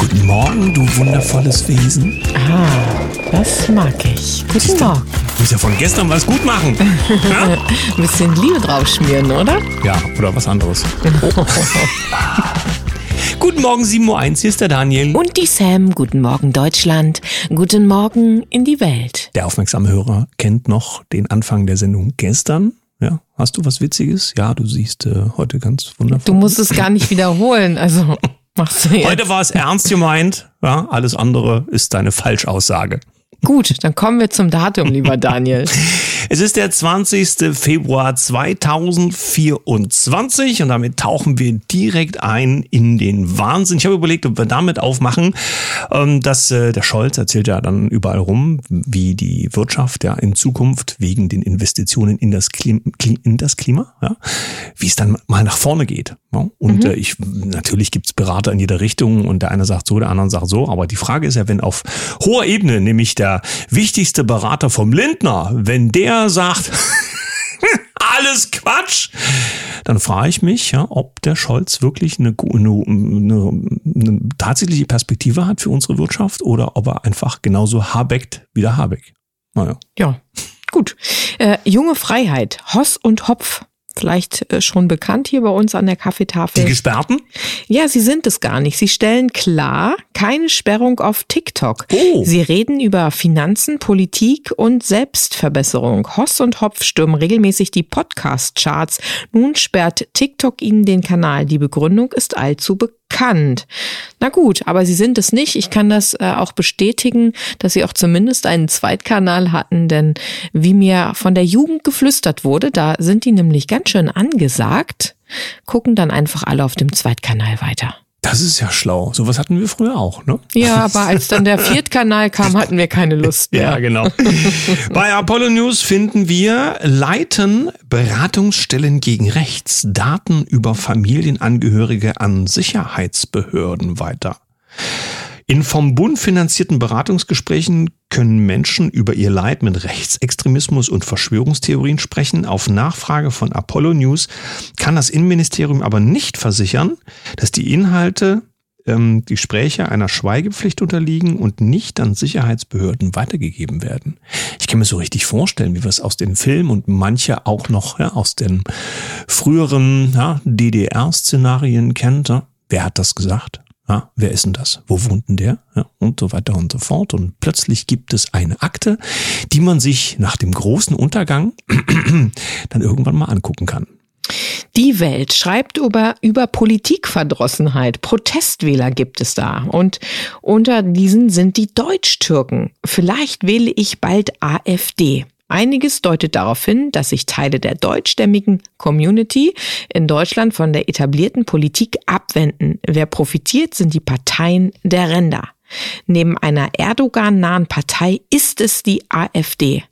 Guten Morgen, du wundervolles Wesen. Ah, das mag ich. Guten Siehst du, Morgen. Du musst ja von gestern was gut machen. ja? Ein bisschen Liebe draufschmieren, oder? ja, oder was anderes. Guten Morgen, 7.01 Uhr, hier ist der Daniel. Und die Sam. Guten Morgen, Deutschland. Guten Morgen in die Welt. Der aufmerksame Hörer kennt noch den Anfang der Sendung gestern. Ja, hast du was Witziges? Ja, du siehst äh, heute ganz wundervoll. Du musst es gar nicht wiederholen. Also machst du jetzt. Heute war es ernst gemeint. Ja, alles andere ist deine Falschaussage. Gut, dann kommen wir zum Datum, lieber Daniel. Es ist der 20. Februar 2024 und damit tauchen wir direkt ein in den Wahnsinn. Ich habe überlegt, ob wir damit aufmachen, ähm, dass äh, der Scholz erzählt ja dann überall rum, wie die Wirtschaft ja in Zukunft wegen den Investitionen in das Klima, in das Klima ja, wie es dann mal nach vorne geht. Und äh, ich natürlich gibt's Berater in jeder Richtung und der eine sagt so, der andere sagt so, aber die Frage ist ja, wenn auf hoher Ebene, nämlich der wichtigste Berater vom Lindner, wenn der sagt, alles Quatsch, dann frage ich mich, ja, ob der Scholz wirklich eine, eine, eine, eine tatsächliche Perspektive hat für unsere Wirtschaft oder ob er einfach genauso habeckt wie der Habeck. Naja. Ja, gut. Äh, junge Freiheit, Hoss und Hopf. Vielleicht äh, schon bekannt hier bei uns an der Die Kaffeetafel. Gesperrten? Ja, sie sind es gar nicht. Sie stellen klar, keine Sperrung auf TikTok. Oh. Sie reden über Finanzen, Politik und Selbstverbesserung. Hoss und Hopf stürmen regelmäßig die Podcast-Charts. Nun sperrt TikTok ihnen den Kanal. Die Begründung ist allzu bekannt. Na gut, aber sie sind es nicht. Ich kann das äh, auch bestätigen, dass sie auch zumindest einen Zweitkanal hatten, denn wie mir von der Jugend geflüstert wurde, da sind die nämlich ganz schön angesagt, gucken dann einfach alle auf dem Zweitkanal weiter. Das ist ja schlau. Sowas hatten wir früher auch, ne? Ja, aber als dann der Viertkanal kam, hatten wir keine Lust mehr. Ja, genau. Bei Apollo News finden wir, leiten Beratungsstellen gegen Rechts Daten über Familienangehörige an Sicherheitsbehörden weiter. In vom Bund finanzierten Beratungsgesprächen können Menschen über ihr Leid mit Rechtsextremismus und Verschwörungstheorien sprechen. Auf Nachfrage von Apollo News kann das Innenministerium aber nicht versichern, dass die Inhalte ähm, die Gespräche einer Schweigepflicht unterliegen und nicht an Sicherheitsbehörden weitergegeben werden. Ich kann mir so richtig vorstellen, wie wir es aus den Filmen und manche auch noch ja, aus den früheren ja, DDR-Szenarien kennt. Ja? Wer hat das gesagt? Ja, wer ist denn das? Wo wohnt denn der? Ja, und so weiter und so fort. Und plötzlich gibt es eine Akte, die man sich nach dem großen Untergang dann irgendwann mal angucken kann. Die Welt schreibt über, über Politikverdrossenheit. Protestwähler gibt es da. Und unter diesen sind die Deutsch-Türken. Vielleicht wähle ich bald AfD. Einiges deutet darauf hin, dass sich Teile der deutschstämmigen Community in Deutschland von der etablierten Politik abwenden. Wer profitiert, sind die Parteien der Ränder. Neben einer Erdogan-nahen Partei ist es die AfD.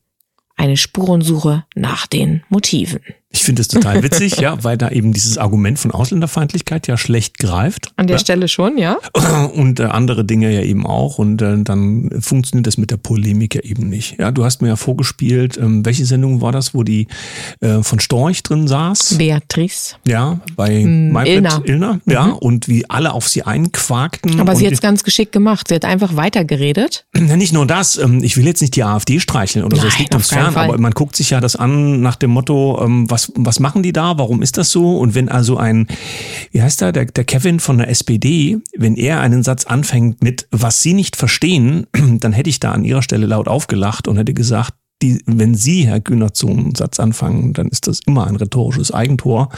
Eine Spurensuche nach den Motiven. Ich finde es total witzig, ja, weil da eben dieses Argument von Ausländerfeindlichkeit ja schlecht greift. An der ja. Stelle schon, ja? Und äh, andere Dinge ja eben auch. Und äh, dann funktioniert das mit der Polemik ja eben nicht. Ja, du hast mir ja vorgespielt, ähm, welche Sendung war das, wo die äh, von Storch drin saß? Beatrice. Ja, bei Mm, Illner. Illner. Ja, und wie alle auf sie einquakten. Aber sie hat es ganz geschickt gemacht. Sie hat einfach weitergeredet. Ja, nicht nur das. ähm, Ich will jetzt nicht die AfD streicheln oder so, es Nein, liegt uns fern, Fall. aber man guckt sich ja das an nach dem Motto, ähm, was, was machen die da? Warum ist das so? Und wenn also ein, wie heißt er, der, der Kevin von der SPD, wenn er einen Satz anfängt mit, was Sie nicht verstehen, dann hätte ich da an Ihrer Stelle laut aufgelacht und hätte gesagt, die, wenn Sie, Herr Kühner, einen Satz anfangen, dann ist das immer ein rhetorisches Eigentor.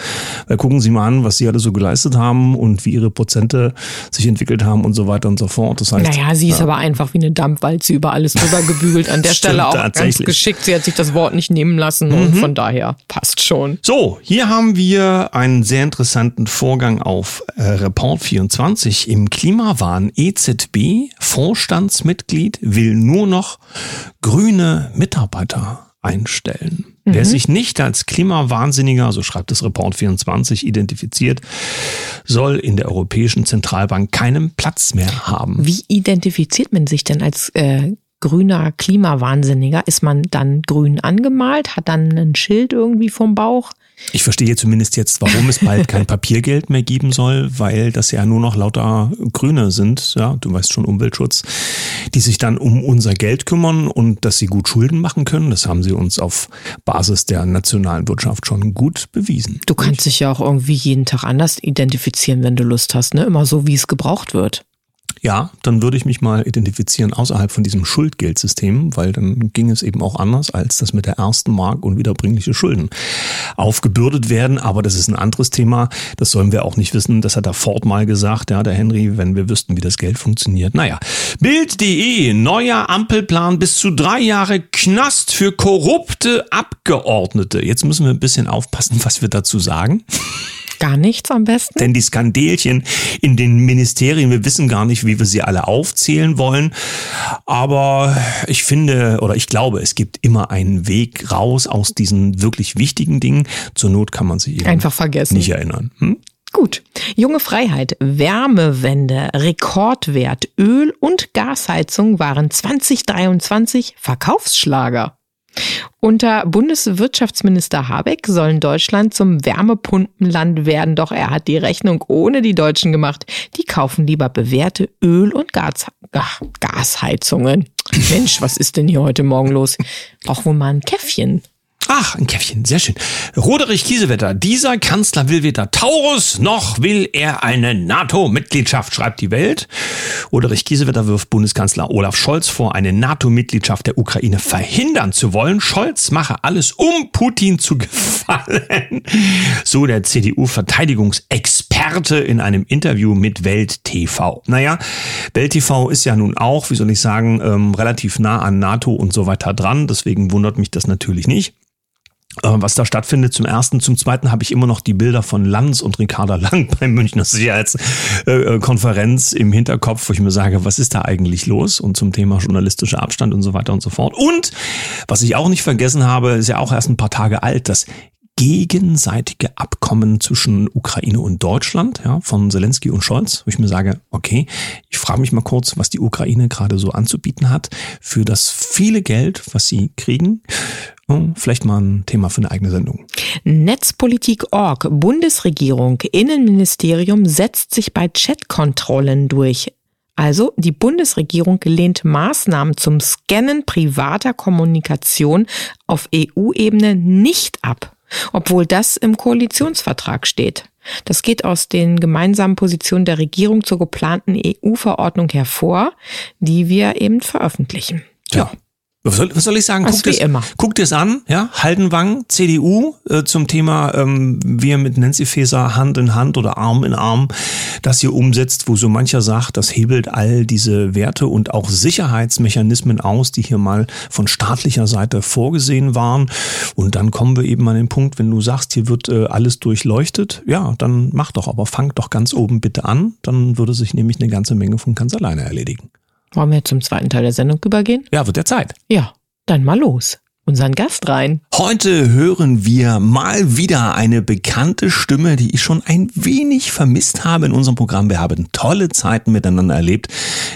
Weil gucken Sie mal an, was Sie alle so geleistet haben und wie Ihre Prozente sich entwickelt haben und so weiter und so fort. Das heißt, Naja, sie ist aber einfach wie eine Dampfwalze über alles drüber gebügelt. An der Stimmt, Stelle auch ganz geschickt. Sie hat sich das Wort nicht nehmen lassen und von daher passt schon. So, hier haben wir einen sehr interessanten Vorgang auf äh, Report 24 im Klimawahn. EZB Vorstandsmitglied will nur noch grüne Mitarbeiter einstellen. Wer sich nicht als Klimawahnsinniger, so schreibt es Report 24, identifiziert, soll in der Europäischen Zentralbank keinen Platz mehr haben. Wie identifiziert man sich denn als äh, grüner Klimawahnsinniger? Ist man dann grün angemalt? Hat dann ein Schild irgendwie vom Bauch? Ich verstehe zumindest jetzt, warum es bald kein Papiergeld mehr geben soll, weil das ja nur noch lauter Grüne sind, ja, du weißt schon, Umweltschutz, die sich dann um unser Geld kümmern und dass sie gut Schulden machen können. Das haben sie uns auf Basis der nationalen Wirtschaft schon gut bewiesen. Du kannst dich ja auch irgendwie jeden Tag anders identifizieren, wenn du Lust hast, ne? Immer so, wie es gebraucht wird. Ja, dann würde ich mich mal identifizieren außerhalb von diesem Schuldgeldsystem, weil dann ging es eben auch anders, als dass mit der ersten Mark unwiederbringliche Schulden aufgebürdet werden. Aber das ist ein anderes Thema. Das sollen wir auch nicht wissen. Das hat der Ford mal gesagt, ja, der Henry, wenn wir wüssten, wie das Geld funktioniert. Naja, Bild.de, neuer Ampelplan bis zu drei Jahre Knast für korrupte Abgeordnete. Jetzt müssen wir ein bisschen aufpassen, was wir dazu sagen. Gar nichts am besten? Denn die Skandelchen in den Ministerien, wir wissen gar nicht, wie wir sie alle aufzählen wollen. Aber ich finde oder ich glaube, es gibt immer einen Weg raus aus diesen wirklich wichtigen Dingen. Zur Not kann man sie eben einfach vergessen. Nicht erinnern. Hm? Gut. Junge Freiheit, Wärmewende, Rekordwert, Öl- und Gasheizung waren 2023 Verkaufsschlager. Unter Bundeswirtschaftsminister Habeck sollen Deutschland zum Wärmepumpenland werden, doch er hat die Rechnung ohne die Deutschen gemacht. Die kaufen lieber bewährte Öl- und Gas Ach, Gasheizungen. Mensch, was ist denn hier heute Morgen los? Brauchen wir mal ein Käffchen. Ach, ein Käffchen, sehr schön. Roderich Kiesewetter, dieser Kanzler will weder Taurus noch will er eine NATO-Mitgliedschaft, schreibt die Welt. Roderich Kiesewetter wirft Bundeskanzler Olaf Scholz vor, eine NATO-Mitgliedschaft der Ukraine verhindern zu wollen. Scholz mache alles, um Putin zu gefallen. So der CDU-Verteidigungsexperte in einem Interview mit Welt TV. Naja, Welt TV ist ja nun auch, wie soll ich sagen, ähm, relativ nah an NATO und so weiter dran. Deswegen wundert mich das natürlich nicht. Äh, was da stattfindet zum ersten. Zum zweiten habe ich immer noch die Bilder von Lanz und Ricarda Lang beim Münchner Sicherheitskonferenz im Hinterkopf, wo ich mir sage, was ist da eigentlich los? Und zum Thema journalistischer Abstand und so weiter und so fort. Und was ich auch nicht vergessen habe, ist ja auch erst ein paar Tage alt, das gegenseitige Abkommen zwischen Ukraine und Deutschland, ja, von Zelensky und Scholz, wo ich mir sage, okay, ich frage mich mal kurz, was die Ukraine gerade so anzubieten hat für das viele Geld, was sie kriegen. Vielleicht mal ein Thema für eine eigene Sendung. Netzpolitik.org, Bundesregierung, Innenministerium setzt sich bei Chatkontrollen durch. Also die Bundesregierung lehnt Maßnahmen zum Scannen privater Kommunikation auf EU-Ebene nicht ab obwohl das im Koalitionsvertrag steht. Das geht aus den gemeinsamen Positionen der Regierung zur geplanten EU-Verordnung hervor, die wir eben veröffentlichen. Ja. Was soll, was soll ich sagen? Guckt es, immer. guckt es an, ja. Haldenwang, CDU, äh, zum Thema, ähm, wie er mit Nancy Faeser Hand in Hand oder Arm in Arm das hier umsetzt, wo so mancher sagt, das hebelt all diese Werte und auch Sicherheitsmechanismen aus, die hier mal von staatlicher Seite vorgesehen waren. Und dann kommen wir eben an den Punkt, wenn du sagst, hier wird äh, alles durchleuchtet, ja, dann mach doch, aber fang doch ganz oben bitte an. Dann würde sich nämlich eine ganze Menge von ganz alleine erledigen. Wollen wir zum zweiten Teil der Sendung übergehen? Ja, wird der Zeit. Ja, dann mal los. Unseren Gast rein. Heute hören wir mal wieder eine bekannte Stimme, die ich schon ein wenig vermisst habe in unserem Programm. Wir haben tolle Zeiten miteinander erlebt.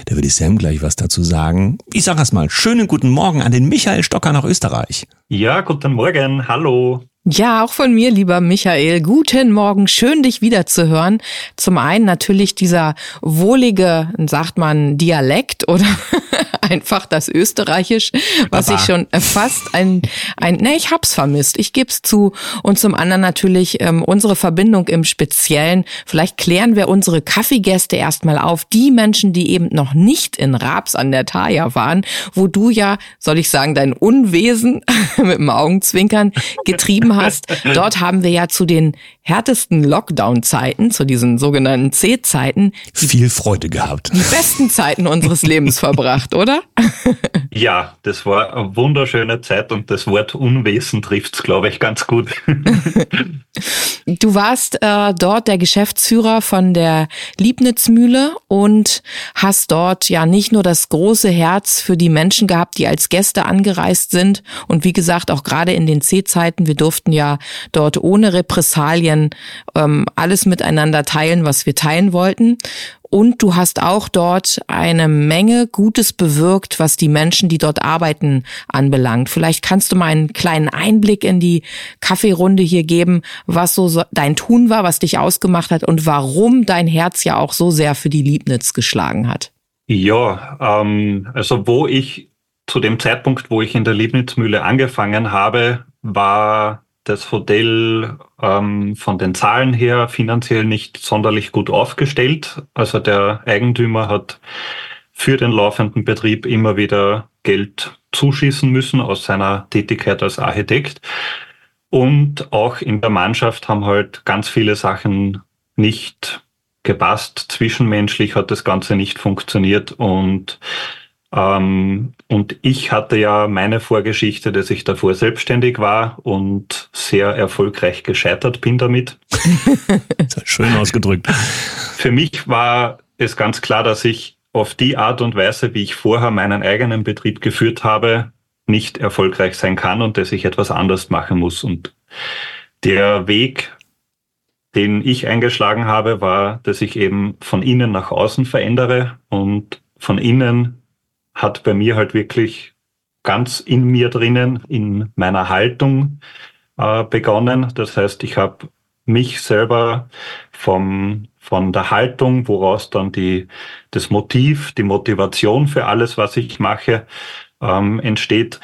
Da würde ich Sam gleich was dazu sagen. Ich sage erst mal schönen guten Morgen an den Michael Stocker nach Österreich. Ja, guten Morgen. Hallo. Ja, auch von mir, lieber Michael. Guten Morgen, schön dich wiederzuhören. Zum einen natürlich dieser wohlige, sagt man, Dialekt oder einfach das Österreichisch, was Baba. ich schon fast ein, ein, ne, ich hab's vermisst, ich geb's zu. Und zum anderen natürlich ähm, unsere Verbindung im Speziellen. Vielleicht klären wir unsere Kaffeegäste erstmal auf. Die Menschen, die eben noch nicht in Raps an der Thaya waren, wo du ja, soll ich sagen, dein Unwesen mit dem Augenzwinkern getrieben hast. Dort haben wir ja zu den härtesten Lockdown-Zeiten, zu diesen sogenannten C-Zeiten, viel Freude gehabt. Die besten Zeiten unseres Lebens verbracht, oder? Ja, das war eine wunderschöne Zeit und das Wort Unwesen trifft's, glaube ich, ganz gut. Du warst äh, dort der Geschäftsführer von der Liebnitzmühle und hast dort ja nicht nur das große Herz für die Menschen gehabt, die als Gäste angereist sind und wie gesagt auch gerade in den C-Zeiten, wir durften ja dort ohne Repressalien ähm, alles miteinander teilen, was wir teilen wollten. und du hast auch dort eine Menge Gutes bewirkt, was die Menschen, die dort arbeiten, anbelangt. Vielleicht kannst du mal einen kleinen Einblick in die Kaffeerunde hier geben, was so dein Tun war, was dich ausgemacht hat und warum dein Herz ja auch so sehr für die Liebnitz geschlagen hat. Ja, ähm, also wo ich zu dem Zeitpunkt, wo ich in der Liebnitzmühle angefangen habe, war das Hotel ähm, von den Zahlen her finanziell nicht sonderlich gut aufgestellt. Also der Eigentümer hat für den laufenden Betrieb immer wieder Geld zuschießen müssen aus seiner Tätigkeit als Architekt. Und auch in der Mannschaft haben halt ganz viele Sachen nicht gepasst. Zwischenmenschlich hat das Ganze nicht funktioniert und ähm, und ich hatte ja meine Vorgeschichte, dass ich davor selbstständig war und sehr erfolgreich gescheitert bin damit. Schön ausgedrückt. Für mich war es ganz klar, dass ich auf die Art und Weise, wie ich vorher meinen eigenen Betrieb geführt habe, nicht erfolgreich sein kann und dass ich etwas anders machen muss. Und der Weg, den ich eingeschlagen habe, war, dass ich eben von innen nach außen verändere und von innen hat bei mir halt wirklich ganz in mir drinnen, in meiner Haltung äh, begonnen. Das heißt, ich habe mich selber vom, von der Haltung, woraus dann die, das Motiv, die Motivation für alles, was ich mache, ähm, entsteht,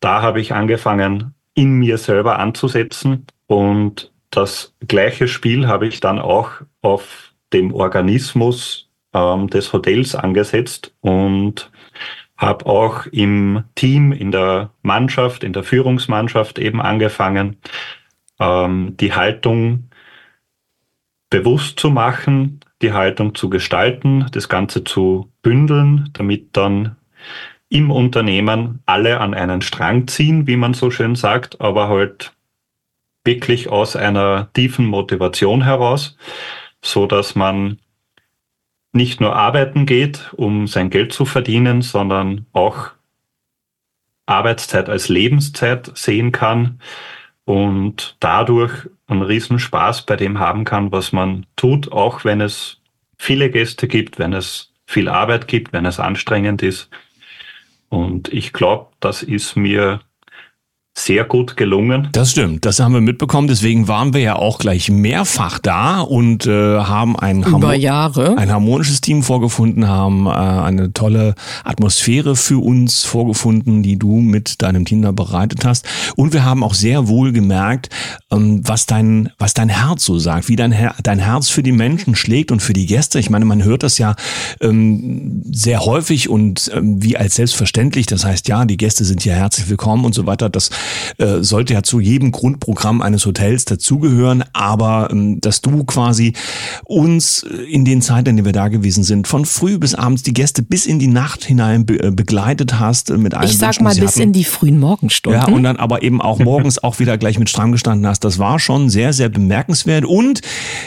da habe ich angefangen, in mir selber anzusetzen. Und das gleiche Spiel habe ich dann auch auf dem Organismus ähm, des Hotels angesetzt und habe auch im Team, in der Mannschaft, in der Führungsmannschaft eben angefangen, ähm, die Haltung bewusst zu machen, die Haltung zu gestalten, das Ganze zu bündeln, damit dann im Unternehmen alle an einen Strang ziehen, wie man so schön sagt, aber halt wirklich aus einer tiefen Motivation heraus, so dass man nicht nur arbeiten geht, um sein Geld zu verdienen, sondern auch Arbeitszeit als Lebenszeit sehen kann und dadurch einen Riesenspaß bei dem haben kann, was man tut, auch wenn es viele Gäste gibt, wenn es viel Arbeit gibt, wenn es anstrengend ist. Und ich glaube, das ist mir sehr gut gelungen. Das stimmt, das haben wir mitbekommen. Deswegen waren wir ja auch gleich mehrfach da und äh, haben ein, Harmo ein harmonisches Team vorgefunden, haben äh, eine tolle Atmosphäre für uns vorgefunden, die du mit deinem Team da bereitet hast. Und wir haben auch sehr wohl gemerkt, ähm, was dein was dein Herz so sagt, wie dein Her dein Herz für die Menschen schlägt und für die Gäste. Ich meine, man hört das ja ähm, sehr häufig und ähm, wie als selbstverständlich. Das heißt, ja, die Gäste sind hier herzlich willkommen und so weiter. Das äh, sollte ja zu jedem Grundprogramm eines Hotels dazugehören, aber ähm, dass du quasi uns in den Zeiten, in denen wir da gewesen sind, von früh bis abends die Gäste bis in die Nacht hinein be äh, begleitet hast äh, mit allen Ich sag Wünschen, mal bis hatten. in die frühen Morgenstunden. Ja, und dann aber eben auch morgens auch wieder gleich mit stramm gestanden hast. Das war schon sehr, sehr bemerkenswert und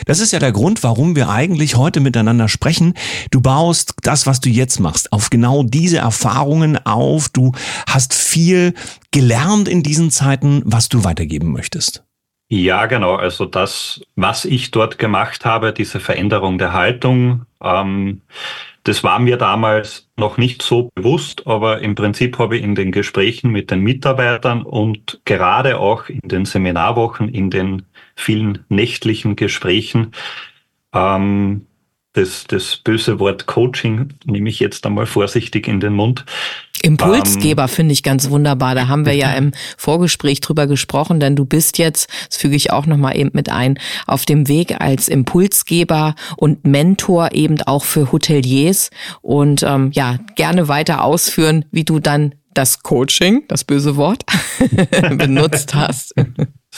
das ist ja der Grund, warum wir eigentlich heute miteinander sprechen. Du baust das, was du jetzt machst, auf genau diese Erfahrungen auf. Du hast viel gelernt in diesen Zeiten, was du weitergeben möchtest? Ja, genau. Also das, was ich dort gemacht habe, diese Veränderung der Haltung, ähm, das war mir damals noch nicht so bewusst, aber im Prinzip habe ich in den Gesprächen mit den Mitarbeitern und gerade auch in den Seminarwochen, in den vielen nächtlichen Gesprächen, ähm, das, das böse Wort Coaching nehme ich jetzt einmal vorsichtig in den Mund, Impulsgeber ähm, finde ich ganz wunderbar. Da haben wir ja im Vorgespräch drüber gesprochen, denn du bist jetzt, das füge ich auch nochmal eben mit ein, auf dem Weg als Impulsgeber und Mentor eben auch für Hoteliers und ähm, ja, gerne weiter ausführen, wie du dann das Coaching, das böse Wort, benutzt hast.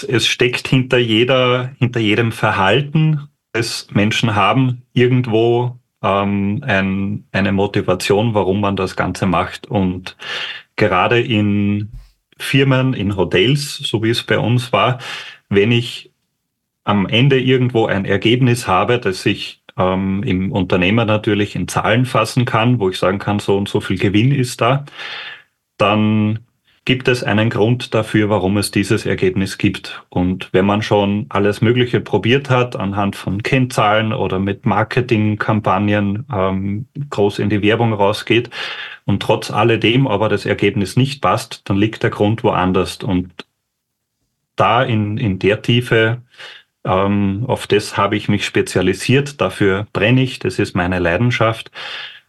Es steckt hinter jeder, hinter jedem Verhalten, das Menschen haben, irgendwo ähm, ein, eine Motivation, warum man das Ganze macht. Und gerade in Firmen, in Hotels, so wie es bei uns war, wenn ich am Ende irgendwo ein Ergebnis habe, das ich ähm, im Unternehmer natürlich in Zahlen fassen kann, wo ich sagen kann, so und so viel Gewinn ist da, dann gibt es einen Grund dafür, warum es dieses Ergebnis gibt. Und wenn man schon alles Mögliche probiert hat, anhand von Kennzahlen oder mit Marketingkampagnen ähm, groß in die Werbung rausgeht und trotz alledem aber das Ergebnis nicht passt, dann liegt der Grund woanders. Und da in, in der Tiefe, ähm, auf das habe ich mich spezialisiert, dafür brenne ich, das ist meine Leidenschaft,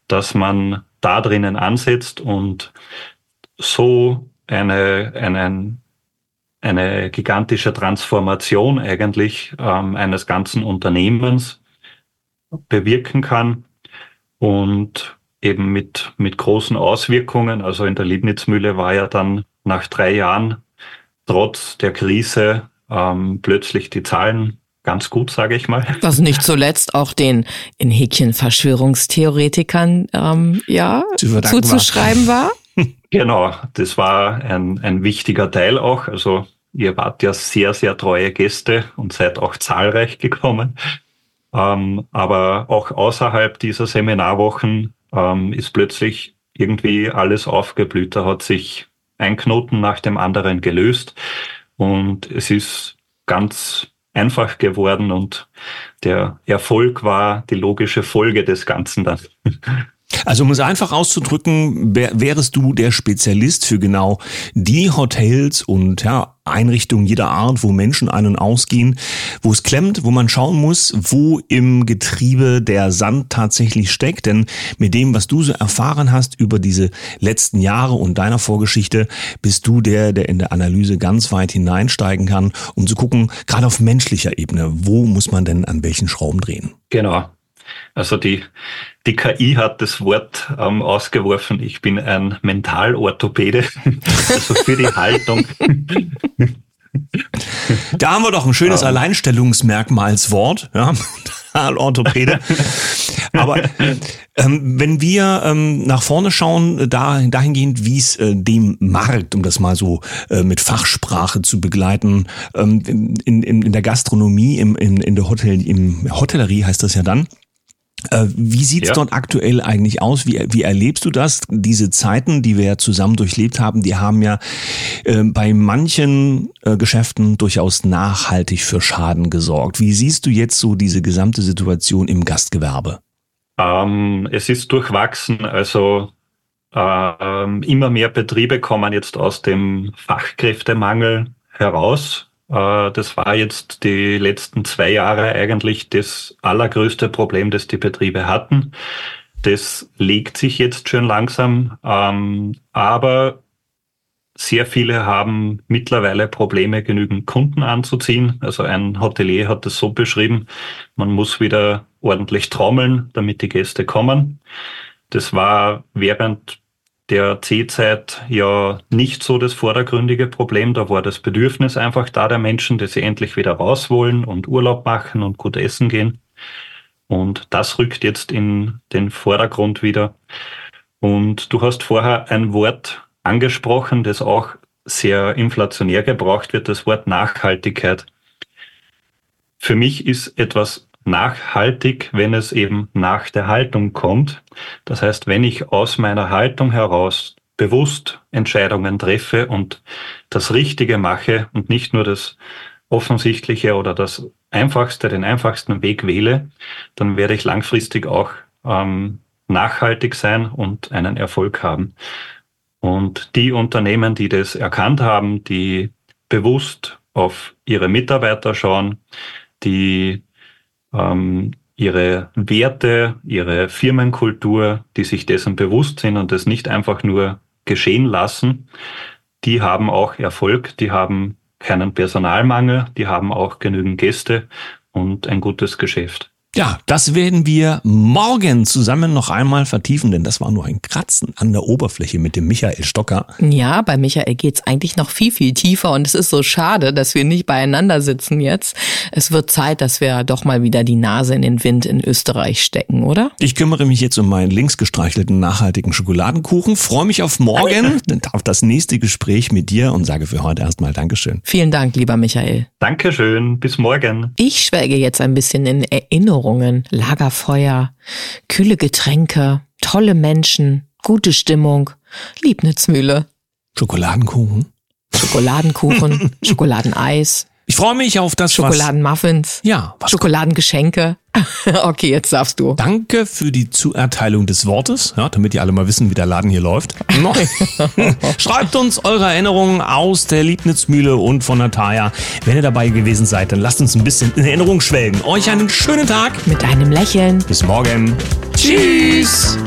dass man da drinnen ansetzt und so eine, eine, eine gigantische Transformation eigentlich ähm, eines ganzen Unternehmens bewirken kann und eben mit, mit großen Auswirkungen. Also in der Liebnitzmühle war ja dann nach drei Jahren trotz der Krise ähm, plötzlich die Zahlen ganz gut, sage ich mal. Was nicht zuletzt auch den in Häkchen Verschwörungstheoretikern ähm, ja, zuzuschreiben war. Genau, das war ein, ein wichtiger Teil auch. Also ihr wart ja sehr, sehr treue Gäste und seid auch zahlreich gekommen. Ähm, aber auch außerhalb dieser Seminarwochen ähm, ist plötzlich irgendwie alles aufgeblüht. Da hat sich ein Knoten nach dem anderen gelöst und es ist ganz einfach geworden und der Erfolg war die logische Folge des Ganzen dann. Also um es einfach auszudrücken, wärst du der Spezialist für genau die Hotels und ja, Einrichtungen jeder Art, wo Menschen ein- und ausgehen, wo es klemmt, wo man schauen muss, wo im Getriebe der Sand tatsächlich steckt. Denn mit dem, was du so erfahren hast über diese letzten Jahre und deiner Vorgeschichte, bist du der, der in der Analyse ganz weit hineinsteigen kann, um zu gucken, gerade auf menschlicher Ebene, wo muss man denn an welchen Schrauben drehen? Genau. Also die, die KI hat das Wort ähm, ausgeworfen. Ich bin ein Mentalorthopäde, also für die Haltung. Da haben wir doch ein schönes um. Alleinstellungsmerkmalswort, ja, Orthopäde. Aber ähm, wenn wir ähm, nach vorne schauen, da, dahingehend, wie es äh, dem Markt, um das mal so äh, mit Fachsprache zu begleiten, ähm, in, in, in der Gastronomie, im, in, in der Hotel, im Hotellerie heißt das ja dann, äh, wie sieht's ja. dort aktuell eigentlich aus? Wie, wie erlebst du das? Diese Zeiten, die wir ja zusammen durchlebt haben, die haben ja äh, bei manchen äh, Geschäften durchaus nachhaltig für Schaden gesorgt. Wie siehst du jetzt so diese gesamte Situation im Gastgewerbe? Ähm, es ist durchwachsen. Also ähm, immer mehr Betriebe kommen jetzt aus dem Fachkräftemangel heraus. Äh, das war jetzt die letzten zwei Jahre eigentlich das allergrößte Problem, das die Betriebe hatten. Das legt sich jetzt schon langsam, ähm, aber sehr viele haben mittlerweile Probleme, genügend Kunden anzuziehen. Also ein Hotelier hat das so beschrieben, man muss wieder ordentlich trommeln, damit die Gäste kommen. Das war während der C-Zeit ja nicht so das vordergründige Problem. Da war das Bedürfnis einfach da der Menschen, dass sie endlich wieder raus wollen und Urlaub machen und gut essen gehen. Und das rückt jetzt in den Vordergrund wieder. Und du hast vorher ein Wort angesprochen, das auch sehr inflationär gebraucht wird, das Wort Nachhaltigkeit. Für mich ist etwas nachhaltig, wenn es eben nach der Haltung kommt. Das heißt, wenn ich aus meiner Haltung heraus bewusst Entscheidungen treffe und das Richtige mache und nicht nur das Offensichtliche oder das Einfachste, den einfachsten Weg wähle, dann werde ich langfristig auch ähm, nachhaltig sein und einen Erfolg haben. Und die Unternehmen, die das erkannt haben, die bewusst auf ihre Mitarbeiter schauen, die ähm, ihre Werte, ihre Firmenkultur, die sich dessen bewusst sind und das nicht einfach nur geschehen lassen, die haben auch Erfolg, die haben keinen Personalmangel, die haben auch genügend Gäste und ein gutes Geschäft. Ja, das werden wir morgen zusammen noch einmal vertiefen, denn das war nur ein Kratzen an der Oberfläche mit dem Michael Stocker. Ja, bei Michael geht's eigentlich noch viel, viel tiefer und es ist so schade, dass wir nicht beieinander sitzen jetzt. Es wird Zeit, dass wir doch mal wieder die Nase in den Wind in Österreich stecken, oder? Ich kümmere mich jetzt um meinen links gestreichelten nachhaltigen Schokoladenkuchen, freue mich auf morgen, auf das nächste Gespräch mit dir und sage für heute erstmal Dankeschön. Vielen Dank, lieber Michael. Dankeschön, bis morgen. Ich schwelge jetzt ein bisschen in Erinnerung Erinnerungen, Lagerfeuer, kühle Getränke, tolle Menschen, gute Stimmung, Liebnitzmühle. Schokoladenkuchen. Schokoladenkuchen, Schokoladeneis, Ich freue mich auf das. Schokoladenmuffins, Ja, was Schokoladengeschenke. okay, jetzt darfst du. Danke für die Zuerteilung des Wortes, ja, damit ihr alle mal wissen, wie der Laden hier läuft. Schreibt uns eure Erinnerungen aus der Liebnitzmühle und von Natalia. Wenn ihr dabei gewesen seid, dann lasst uns ein bisschen in Erinnerung schwelgen. Euch einen schönen Tag. Mit einem Lächeln. Bis morgen. Tschüss.